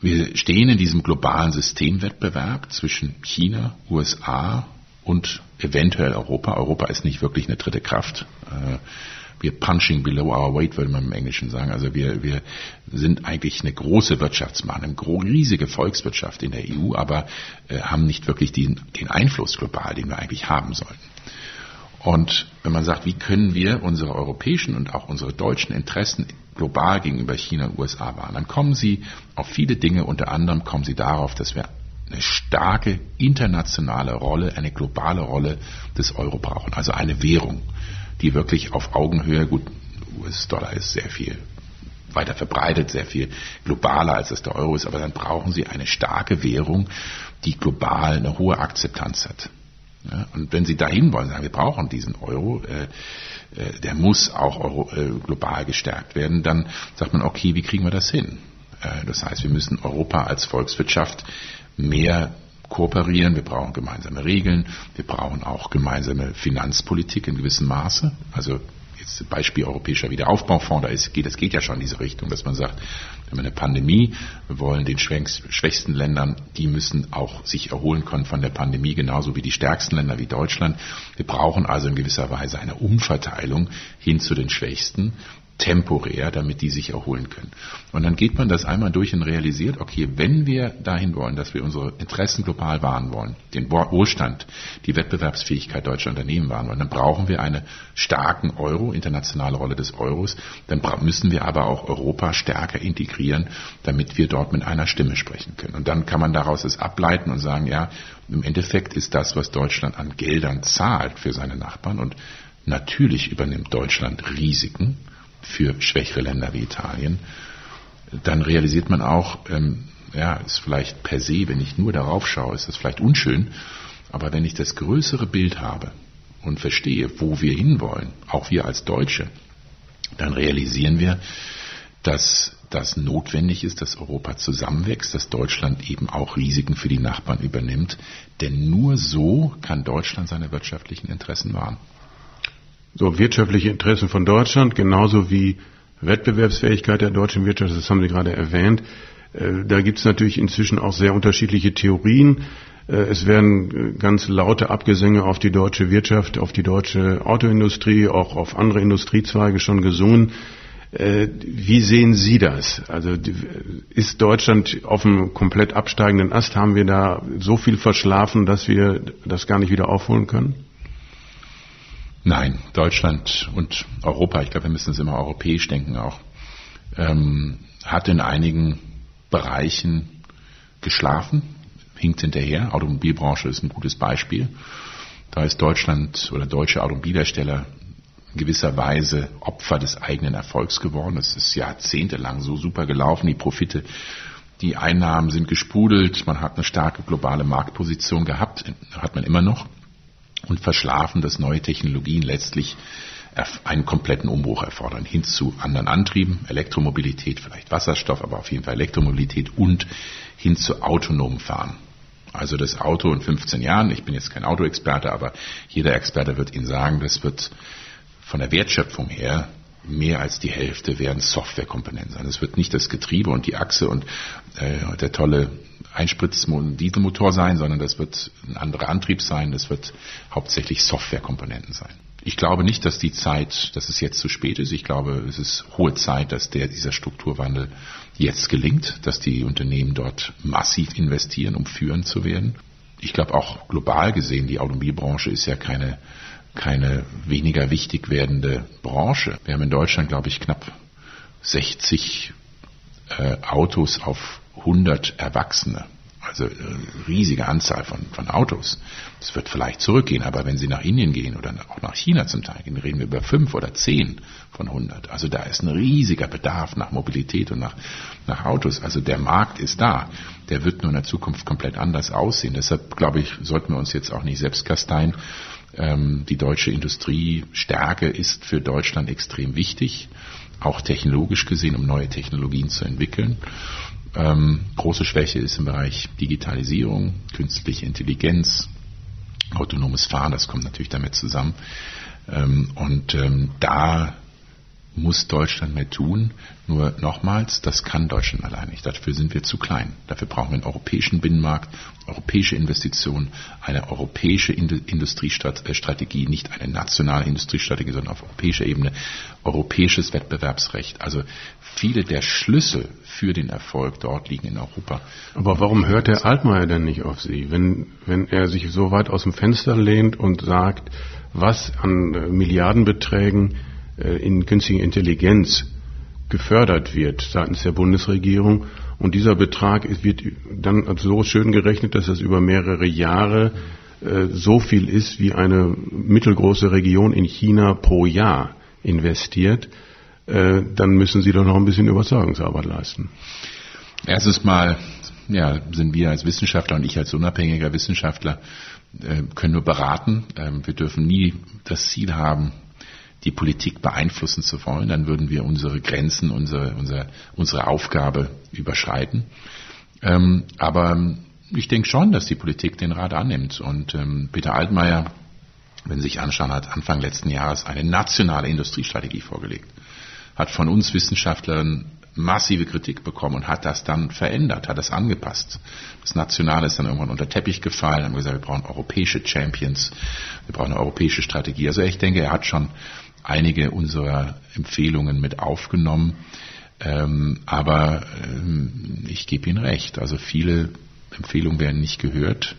Wir stehen in diesem globalen Systemwettbewerb zwischen China, USA und eventuell Europa. Europa ist nicht wirklich eine dritte Kraft. Äh, wir punching below our weight, würde man im Englischen sagen. Also wir, wir sind eigentlich eine große Wirtschaftsmacht, eine riesige Volkswirtschaft in der EU, aber äh, haben nicht wirklich den, den Einfluss global, den wir eigentlich haben sollten. Und wenn man sagt, wie können wir unsere europäischen und auch unsere deutschen Interessen global gegenüber China und USA wahren, dann kommen Sie auf viele Dinge, unter anderem kommen Sie darauf, dass wir eine starke internationale Rolle, eine globale Rolle des Euro brauchen, also eine Währung die wirklich auf Augenhöhe, gut, US-Dollar ist sehr viel weiter verbreitet, sehr viel globaler als es der Euro ist, aber dann brauchen sie eine starke Währung, die global eine hohe Akzeptanz hat. Ja, und wenn Sie dahin wollen, sagen, wir brauchen diesen Euro, äh, äh, der muss auch Euro, äh, global gestärkt werden, dann sagt man, okay, wie kriegen wir das hin? Äh, das heißt, wir müssen Europa als Volkswirtschaft mehr kooperieren, wir brauchen gemeinsame Regeln, wir brauchen auch gemeinsame Finanzpolitik in gewissem Maße. Also jetzt Beispiel Europäischer Wiederaufbaufonds, da ist, geht, das geht ja schon in diese Richtung, dass man sagt, wir haben eine Pandemie, wir wollen den schwächsten Ländern, die müssen auch sich erholen können von der Pandemie, genauso wie die stärksten Länder wie Deutschland. Wir brauchen also in gewisser Weise eine Umverteilung hin zu den Schwächsten temporär, damit die sich erholen können. Und dann geht man das einmal durch und realisiert, okay, wenn wir dahin wollen, dass wir unsere Interessen global wahren wollen, den Wohlstand, die Wettbewerbsfähigkeit deutscher Unternehmen wahren wollen, dann brauchen wir einen starken Euro, internationale Rolle des Euros, dann müssen wir aber auch Europa stärker integrieren, damit wir dort mit einer Stimme sprechen können. Und dann kann man daraus es ableiten und sagen, ja, im Endeffekt ist das, was Deutschland an Geldern zahlt für seine Nachbarn und Natürlich übernimmt Deutschland Risiken, für schwächere Länder wie Italien, dann realisiert man auch, ähm, ja, ist vielleicht per se, wenn ich nur darauf schaue, ist das vielleicht unschön, aber wenn ich das größere Bild habe und verstehe, wo wir hinwollen, auch wir als Deutsche, dann realisieren wir, dass das notwendig ist, dass Europa zusammenwächst, dass Deutschland eben auch Risiken für die Nachbarn übernimmt, denn nur so kann Deutschland seine wirtschaftlichen Interessen wahren so wirtschaftliche Interessen von Deutschland, genauso wie Wettbewerbsfähigkeit der deutschen Wirtschaft, das haben Sie gerade erwähnt. Äh, da gibt es natürlich inzwischen auch sehr unterschiedliche Theorien. Äh, es werden ganz laute Abgesänge auf die deutsche Wirtschaft, auf die deutsche Autoindustrie, auch auf andere Industriezweige schon gesungen. Äh, wie sehen Sie das? Also ist Deutschland auf einem komplett absteigenden Ast? Haben wir da so viel verschlafen, dass wir das gar nicht wieder aufholen können? Nein, Deutschland und Europa, ich glaube, wir müssen es immer europäisch denken auch, ähm, hat in einigen Bereichen geschlafen, hinkt hinterher. Automobilbranche ist ein gutes Beispiel. Da ist Deutschland oder deutsche Automobilhersteller in gewisser Weise Opfer des eigenen Erfolgs geworden. Es ist jahrzehntelang so super gelaufen. Die Profite, die Einnahmen sind gesprudelt. Man hat eine starke globale Marktposition gehabt, hat man immer noch. Und verschlafen, dass neue Technologien letztlich einen kompletten Umbruch erfordern, hin zu anderen Antrieben, Elektromobilität, vielleicht Wasserstoff, aber auf jeden Fall Elektromobilität und hin zu autonomem Fahren. Also das Auto in 15 Jahren, ich bin jetzt kein Autoexperte, aber jeder Experte wird Ihnen sagen, das wird von der Wertschöpfung her mehr als die Hälfte werden Softwarekomponenten sein. Es wird nicht das Getriebe und die Achse und äh, der tolle Einspritzdieselmotor sein, sondern das wird ein anderer Antrieb sein. Das wird hauptsächlich Softwarekomponenten sein. Ich glaube nicht, dass die Zeit, dass es jetzt zu spät ist. Ich glaube, es ist hohe Zeit, dass der, dieser Strukturwandel jetzt gelingt, dass die Unternehmen dort massiv investieren, um führend zu werden. Ich glaube auch global gesehen, die Automobilbranche ist ja keine keine weniger wichtig werdende Branche. Wir haben in Deutschland, glaube ich, knapp 60 äh, Autos auf 100 Erwachsene. Also äh, riesige Anzahl von, von Autos. Das wird vielleicht zurückgehen, aber wenn Sie nach Indien gehen oder auch nach China zum Teil gehen, reden wir über fünf oder zehn von 100. Also da ist ein riesiger Bedarf nach Mobilität und nach, nach Autos. Also der Markt ist da. Der wird nur in der Zukunft komplett anders aussehen. Deshalb, glaube ich, sollten wir uns jetzt auch nicht selbst kasteien, die deutsche Industriestärke ist für Deutschland extrem wichtig, auch technologisch gesehen, um neue Technologien zu entwickeln. Ähm, große Schwäche ist im Bereich Digitalisierung, künstliche Intelligenz, autonomes Fahren, das kommt natürlich damit zusammen. Ähm, und da muss Deutschland mehr tun. Nur nochmals, das kann Deutschland allein nicht. Dafür sind wir zu klein. Dafür brauchen wir einen europäischen Binnenmarkt, europäische Investitionen, eine europäische Industriestrategie, nicht eine nationale Industriestrategie, sondern auf europäischer Ebene, europäisches Wettbewerbsrecht. Also viele der Schlüssel für den Erfolg dort liegen in Europa. Aber warum hört der Altmaier denn nicht auf Sie, wenn, wenn er sich so weit aus dem Fenster lehnt und sagt, was an äh, Milliardenbeträgen äh, in künstliche Intelligenz gefördert wird seitens der Bundesregierung. Und dieser Betrag wird dann so schön gerechnet, dass das über mehrere Jahre äh, so viel ist, wie eine mittelgroße Region in China pro Jahr investiert. Äh, dann müssen Sie doch noch ein bisschen Überzeugungsarbeit leisten. Erstes Mal ja, sind wir als Wissenschaftler und ich als unabhängiger Wissenschaftler können nur beraten. Ähm, wir dürfen nie das Ziel haben, die Politik beeinflussen zu wollen, dann würden wir unsere Grenzen, unsere, unsere, unsere Aufgabe überschreiten. Ähm, aber ich denke schon, dass die Politik den Rat annimmt. Und ähm, Peter Altmaier, wenn Sie sich anschauen, hat Anfang letzten Jahres eine nationale Industriestrategie vorgelegt. Hat von uns Wissenschaftlern massive Kritik bekommen und hat das dann verändert, hat das angepasst. Das Nationale ist dann irgendwann unter Teppich gefallen, haben gesagt, wir brauchen europäische Champions, wir brauchen eine europäische Strategie. Also ich denke, er hat schon einige unserer Empfehlungen mit aufgenommen. Ähm, aber ähm, ich gebe Ihnen recht. Also viele Empfehlungen werden nicht gehört.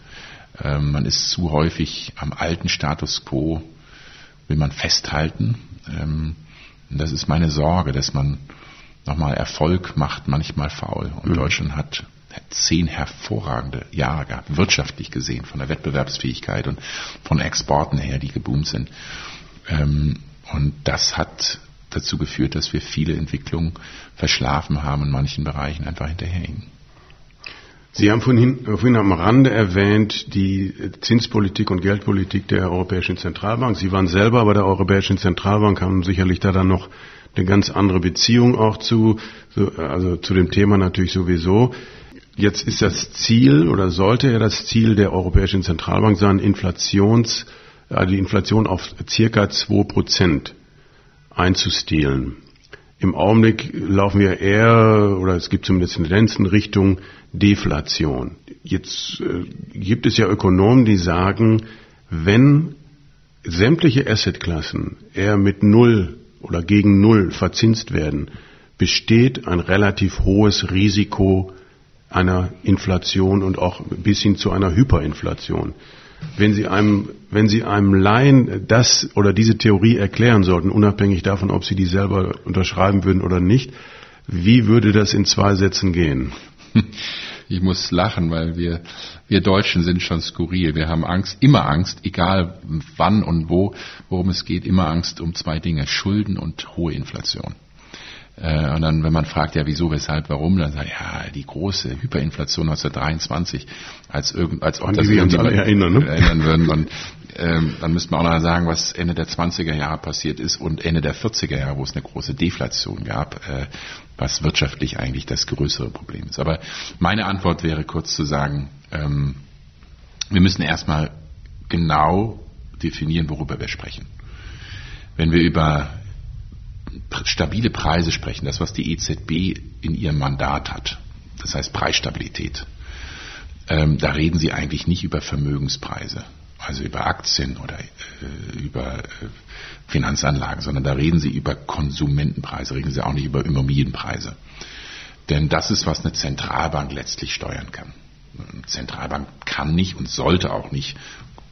Ähm, man ist zu häufig am alten Status quo, will man festhalten. Ähm, das ist meine Sorge, dass man nochmal Erfolg macht, manchmal faul. Und mhm. Deutschland hat zehn hervorragende Jahre gehabt, wirtschaftlich gesehen, von der Wettbewerbsfähigkeit und von Exporten her, die geboomt sind. Ähm, und das hat dazu geführt, dass wir viele Entwicklungen verschlafen haben in manchen Bereichen einfach hinterherhängen. Sie haben vorhin, vorhin am Rande erwähnt die Zinspolitik und Geldpolitik der Europäischen Zentralbank. Sie waren selber bei der Europäischen Zentralbank, haben sicherlich da dann noch eine ganz andere Beziehung auch zu, also zu dem Thema natürlich sowieso. Jetzt ist das Ziel oder sollte ja das Ziel der Europäischen Zentralbank sein, Inflations die Inflation auf circa 2% einzustehlen. Im Augenblick laufen wir eher, oder es gibt zumindest Tendenzen Richtung Deflation. Jetzt äh, gibt es ja Ökonomen, die sagen, wenn sämtliche Assetklassen eher mit Null oder gegen Null verzinst werden, besteht ein relativ hohes Risiko einer Inflation und auch bis hin zu einer Hyperinflation. Wenn Sie einem, wenn Sie einem Laien das oder diese Theorie erklären sollten, unabhängig davon, ob Sie die selber unterschreiben würden oder nicht, wie würde das in zwei Sätzen gehen? Ich muss lachen, weil wir, wir Deutschen sind schon skurril. Wir haben Angst, immer Angst, egal wann und wo, worum es geht, immer Angst um zwei Dinge, Schulden und hohe Inflation. Äh, und dann, wenn man fragt, ja, wieso, weshalb, warum, dann sagt ja, die große Hyperinflation 1923, als irgend, als ob das wir uns alle erinnern, ne? erinnern würden. Und ähm, dann müsste man auch noch sagen, was Ende der 20er Jahre passiert ist und Ende der 40er Jahre, wo es eine große Deflation gab, äh, was wirtschaftlich eigentlich das größere Problem ist. Aber meine Antwort wäre kurz zu sagen, ähm, wir müssen erstmal genau definieren, worüber wir sprechen. Wenn wir über stabile Preise sprechen, das was die EZB in ihrem Mandat hat, das heißt Preisstabilität, ähm, da reden sie eigentlich nicht über Vermögenspreise, also über Aktien oder äh, über äh, Finanzanlagen, sondern da reden sie über Konsumentenpreise, reden sie auch nicht über Immobilienpreise. Denn das ist, was eine Zentralbank letztlich steuern kann. Eine Zentralbank kann nicht und sollte auch nicht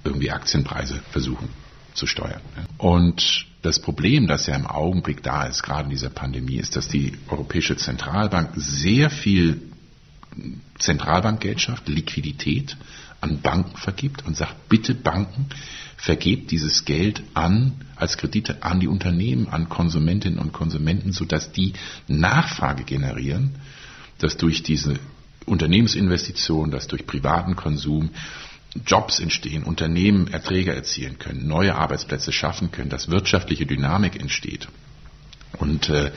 irgendwie Aktienpreise versuchen zu steuern. Und das Problem, das ja im Augenblick da ist, gerade in dieser Pandemie, ist, dass die Europäische Zentralbank sehr viel Zentralbankgeld schafft, Liquidität an Banken vergibt und sagt, bitte Banken, vergebt dieses Geld an, als Kredite an die Unternehmen, an Konsumentinnen und Konsumenten, sodass die Nachfrage generieren, dass durch diese Unternehmensinvestitionen, dass durch privaten Konsum Jobs entstehen, Unternehmen Erträge erzielen können, neue Arbeitsplätze schaffen können, dass wirtschaftliche Dynamik entsteht. Und äh,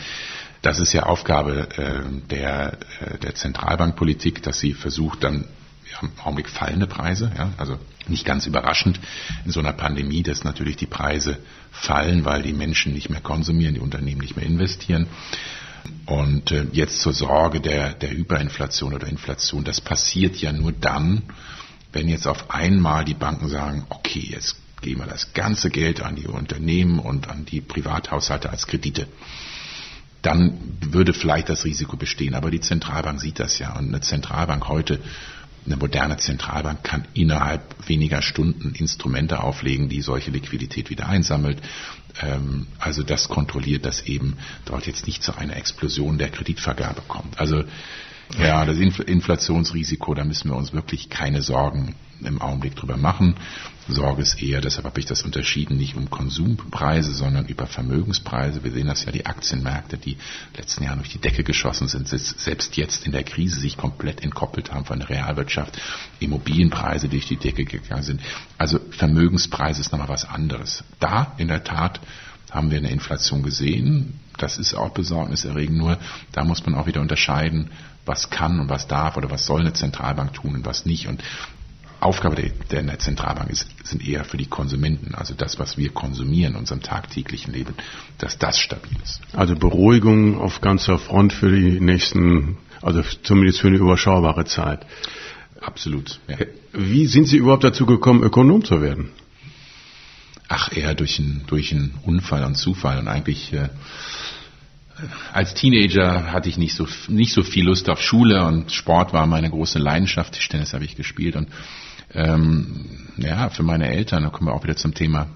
das ist ja Aufgabe äh, der, äh, der Zentralbankpolitik, dass sie versucht, dann haben im Augenblick fallende Preise, ja, also nicht ganz überraschend in so einer Pandemie, dass natürlich die Preise fallen, weil die Menschen nicht mehr konsumieren, die Unternehmen nicht mehr investieren. Und äh, jetzt zur Sorge der, der Hyperinflation oder Inflation, das passiert ja nur dann, wenn jetzt auf einmal die Banken sagen, okay, jetzt geben wir das ganze Geld an die Unternehmen und an die Privathaushalte als Kredite, dann würde vielleicht das Risiko bestehen. Aber die Zentralbank sieht das ja. Und eine Zentralbank heute, eine moderne Zentralbank kann innerhalb weniger Stunden Instrumente auflegen, die solche Liquidität wieder einsammelt. Ähm, also das kontrolliert, dass eben dort jetzt nicht zu einer Explosion der Kreditvergabe kommt. Also ja, das Inflationsrisiko, da müssen wir uns wirklich keine Sorgen im Augenblick drüber machen. Sorge ist eher, deshalb habe ich das unterschieden, nicht um Konsumpreise, sondern über Vermögenspreise. Wir sehen das ja, die Aktienmärkte, die letzten Jahre durch die Decke geschossen sind, selbst jetzt in der Krise sich komplett entkoppelt haben von der Realwirtschaft, Immobilienpreise durch die Decke gegangen sind. Also Vermögenspreise ist nochmal was anderes. Da in der Tat haben wir eine Inflation gesehen. Das ist auch besorgniserregend. Nur da muss man auch wieder unterscheiden, was kann und was darf oder was soll eine Zentralbank tun und was nicht. Und Aufgabe der, der Zentralbank ist, sind eher für die Konsumenten, also das, was wir konsumieren in unserem tagtäglichen Leben, dass das stabil ist. Also Beruhigung auf ganzer Front für die nächsten, also zumindest für eine überschaubare Zeit. Absolut. Ja. Wie sind Sie überhaupt dazu gekommen, Ökonom zu werden? Ach, eher durch einen, durch einen Unfall und Zufall und eigentlich äh, als Teenager hatte ich nicht so, nicht so viel Lust auf Schule und Sport war meine große Leidenschaft. Tischtennis habe ich gespielt und ähm, ja, für meine Eltern, da kommen wir auch wieder zum Thema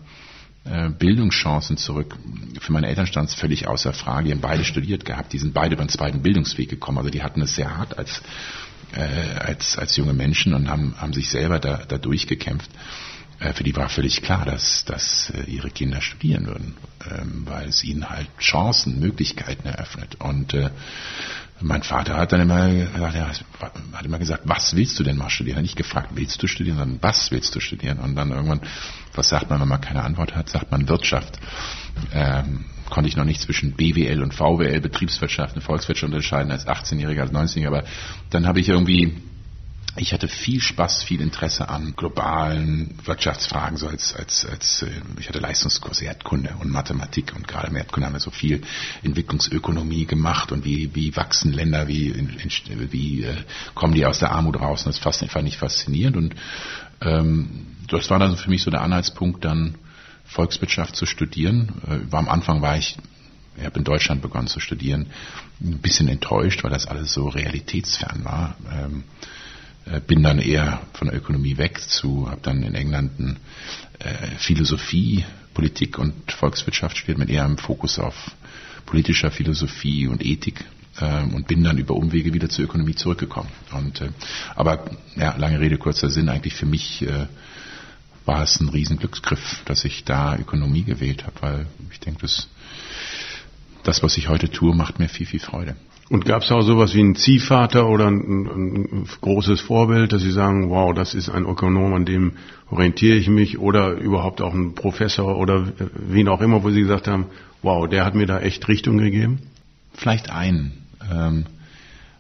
äh, Bildungschancen zurück. Für meine Eltern stand es völlig außer Frage. Die haben beide studiert gehabt, die sind beide den zweiten Bildungsweg gekommen. Also die hatten es sehr hart als, äh, als, als junge Menschen und haben, haben sich selber da, da durchgekämpft. Äh, für die war völlig klar, dass, dass äh, ihre Kinder studieren würden, ähm, weil es ihnen halt Chancen, Möglichkeiten eröffnet. Und äh, mein Vater hat dann immer gesagt, ja, hat immer gesagt, was willst du denn mal studieren? Er hat nicht gefragt, willst du studieren, sondern was willst du studieren? Und dann irgendwann, was sagt man, wenn man keine Antwort hat, sagt man Wirtschaft. Ähm, konnte ich noch nicht zwischen BWL und VWL, Betriebswirtschaft und Volkswirtschaft unterscheiden als 18-Jähriger, als 19-Jähriger, aber dann habe ich irgendwie Ich hatte viel Spaß, viel Interesse an globalen Wirtschaftsfragen, so als, als, als äh, ich hatte Leistungskurs Erdkunde und Mathematik und gerade im Erdkunde haben wir so viel Entwicklungsökonomie gemacht und wie, wie wachsen Länder, wie, wie äh, kommen die aus der Armut raus. Und das einfach nicht faszinierend und ähm, das war dann für mich so der Anhaltspunkt, dann Volkswirtschaft zu studieren. Äh, war am Anfang war ich ich habe in Deutschland begonnen zu studieren, ein bisschen enttäuscht, weil das alles so realitätsfern war. Ähm, äh, bin dann eher von der Ökonomie weg zu, habe dann in England ein, äh, Philosophie, Politik und Volkswirtschaft studiert mit eher einem Fokus auf politischer Philosophie und Ethik äh, und bin dann über Umwege wieder zur Ökonomie zurückgekommen. Und, äh, aber ja, lange Rede, kurzer Sinn, eigentlich für mich äh, war es ein Riesenglücksgriff, dass ich da Ökonomie gewählt habe, weil ich denke, das, das, was ich heute tue, macht mir viel, viel Freude. Und gab es auch sowas wie einen Ziehvater oder ein, ein, großes Vorbild, dass Sie sagen, wow, das ist ein Ökonom, an dem orientiere ich mich, oder überhaupt auch ein Professor oder wen auch immer, wo Sie gesagt haben, wow, der hat mir da echt Richtung gegeben? Vielleicht einen. Ähm,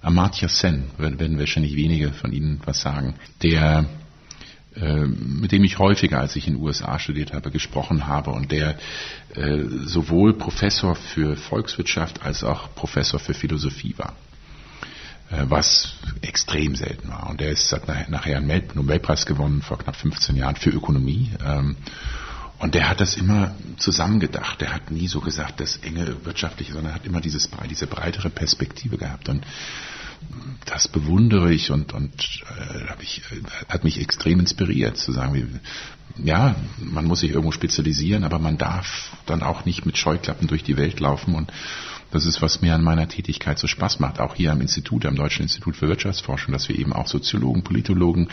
Amartya Sen, werden wahrscheinlich wenige von Ihnen was sagen, der mit dem ich häufiger, als ich in den USA studiert habe, gesprochen habe und der äh, sowohl Professor für Volkswirtschaft als auch Professor für Philosophie war äh, was extrem selten war. Und der ist hat nachher einen Nobelpreis gewonnen vor knapp 15 Jahren für Ökonomie. Ähm, und der hat das immer zusammengedacht. Der hat nie so gesagt, das enge wirtschaftliche, sondern hat immer dieses, diese breitere Perspektive gehabt. Und das bewundere ich und, und äh, ich, äh, hat mich extrem inspiriert, zu sagen, wie, ja, man muss sich irgendwo spezialisieren, aber man darf dann auch nicht mit Scheuklappen durch die Welt laufen und das ist, was mir an meiner Tätigkeit so Spaß macht, auch hier am Institut, am Deutschen Institut für Wirtschaftsforschung, dass wir eben auch Soziologen, Politologen,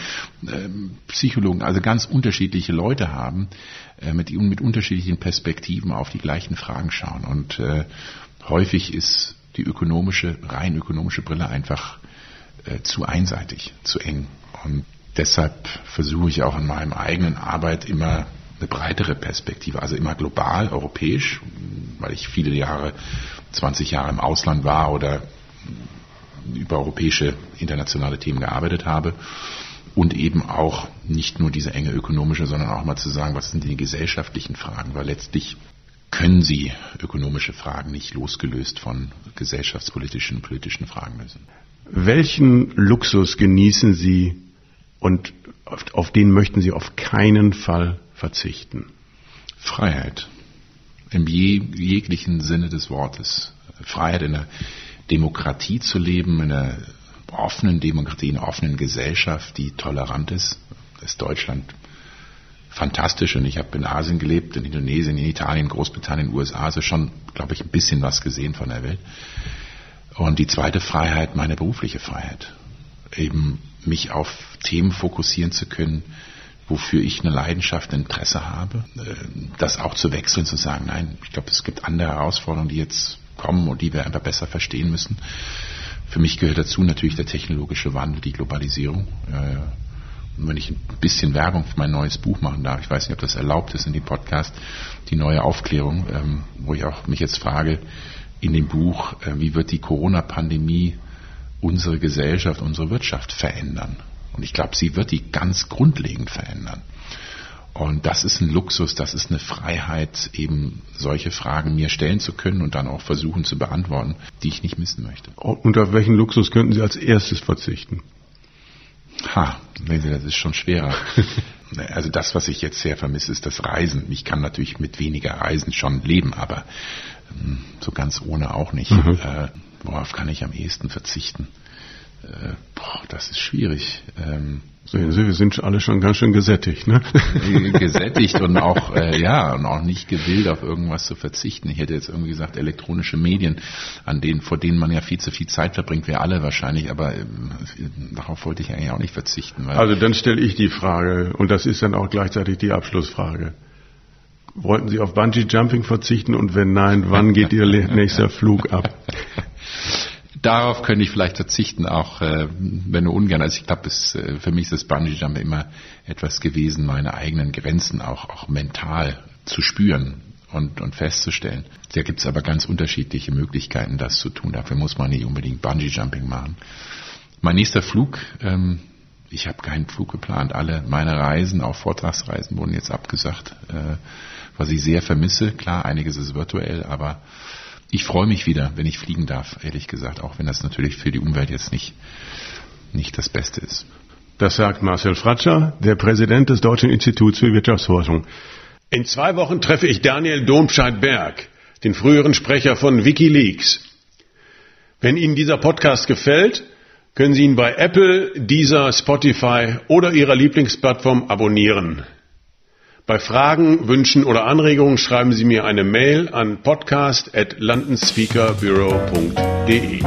äh, Psychologen, also ganz unterschiedliche Leute haben, äh, mit, mit unterschiedlichen Perspektiven auf die gleichen Fragen schauen. Und äh, häufig ist die ökonomische, rein ökonomische Brille einfach äh, zu einseitig, zu eng. Und deshalb versuche ich auch in meinem eigenen Arbeit immer eine breitere Perspektive, also immer global, europäisch, weil ich viele Jahre, 20 Jahre im Ausland war oder über europäische internationale Themen gearbeitet habe und eben auch nicht nur diese enge ökonomische, sondern auch mal zu sagen, was sind die gesellschaftlichen Fragen, weil letztlich können Sie ökonomische Fragen nicht losgelöst von gesellschaftspolitischen und politischen Fragen lösen. Welchen Luxus genießen Sie und auf, auf den möchten Sie auf keinen Fall verzichten? Freiheit. Im je, jeglichen Sinne des Wortes. Freiheit in einer Demokratie zu leben, in einer offenen Demokratie, in einer offenen Gesellschaft, die tolerant ist. Das ist Deutschland fantastisch und ich habe in Asien gelebt, in Indonesien, in Italien, Großbritannien, USA, also schon, glaube ich, ein bisschen was gesehen von der Welt. Und die zweite Freiheit, meine berufliche Freiheit. Eben mich auf Themen fokussieren zu können, wofür ich eine Leidenschaft, ein Interesse habe. Äh, das auch zu wechseln, zu sagen, nein, ich glaube, es gibt andere Herausforderungen, die jetzt kommen und die wir einfach besser verstehen müssen. Für mich gehört dazu natürlich der technologische Wandel, die Globalisierung. Wenn ich ein bisschen Werbung für mein neues Buch machen darf, ich weiß nicht, ob das erlaubt ist in dem Podcast, die neue Aufklärung, ähm, wo ich auch mich jetzt frage, in dem Buch, äh, wie wird die Corona-Pandemie unsere Gesellschaft, unsere Wirtschaft verändern? Und ich glaube, sie wird die ganz grundlegend verändern. Und das ist ein Luxus, das ist eine Freiheit, eben solche Fragen mir stellen zu können und dann auch versuchen zu beantworten, die ich nicht missen möchte. Auf welchen Luxus könnten Sie als erstes verzichten? Ha, das ist schon schwerer. Also das, was ich jetzt sehr vermisse, ist das Reisen. Ich kann natürlich mit weniger Reisen schon leben, aber ähm, so ganz ohne auch nicht. Mhm. Äh, worauf kann ich am ehesten verzichten? Äh, boah, das ist schwierig. Ähm, Sehen Sie, wir sind alle schon ganz schön gesättigt, ne? gesättigt und auch, äh, ja, und auch nicht gewillt, auf irgendwas zu verzichten. Ich hätte jetzt irgendwie gesagt, elektronische Medien, an denen, vor denen man ja viel zu viel Zeit verbringt, wir alle wahrscheinlich, aber äh, darauf wollte ich eigentlich auch nicht verzichten. also dann stelle ich die Frage, und das ist dann auch gleichzeitig die Abschlussfrage. Wollten Sie auf Bungee Jumping verzichten und wenn nein, wann geht Ihr nächster Flug ab? Darauf könnte ich vielleicht verzichten, auch äh, wenn nur ungern. Also ich glaube, äh, für mich ist das Bungee Jump immer etwas gewesen, meine eigenen Grenzen auch, auch mental zu spüren und, und festzustellen. Da gibt es aber ganz unterschiedliche Möglichkeiten, das zu tun. Dafür muss man nicht unbedingt Bungee Jumping machen. Mein nächster Flug ähm, ich habe keinen Flug geplant. Alle meine Reisen, auch Vortragsreisen, wurden jetzt abgesagt, äh, was ich sehr vermisse. Klar, einiges ist virtuell, aber ich freue mich wieder, wenn ich fliegen darf, ehrlich gesagt, auch wenn das natürlich für die Umwelt jetzt nicht, nicht das Beste ist. Das sagt Marcel Fratscher, der Präsident des Deutschen Instituts für Wirtschaftsforschung. In zwei Wochen treffe ich Daniel Domscheit-Berg, den früheren Sprecher von Wikileaks. Wenn Ihnen dieser Podcast gefällt, können Sie ihn bei Apple, Deezer, Spotify oder Ihrer Lieblingsplattform abonnieren. Bei Fragen, Wünschen oder Anregungen schreiben Sie mir eine Mail an podcast@londonspeakerbureau.de.